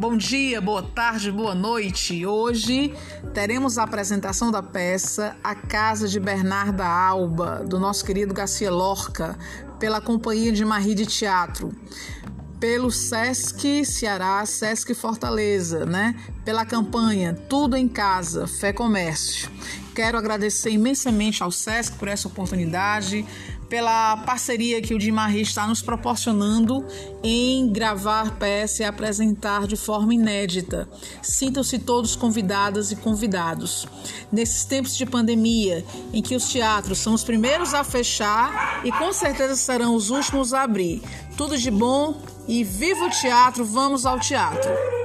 Bom dia, boa tarde, boa noite. Hoje teremos a apresentação da peça A Casa de Bernarda Alba, do nosso querido Garcia Lorca, pela Companhia de Marie de Teatro pelo Sesc Ceará, Sesc Fortaleza, né? Pela campanha Tudo em Casa, Fé Comércio. Quero agradecer imensamente ao Sesc por essa oportunidade, pela parceria que o Dimarri está nos proporcionando em gravar peça e apresentar de forma inédita. Sintam-se todos convidadas e convidados. Nesses tempos de pandemia, em que os teatros são os primeiros a fechar e com certeza serão os últimos a abrir. Tudo de bom e viva o teatro, vamos ao teatro!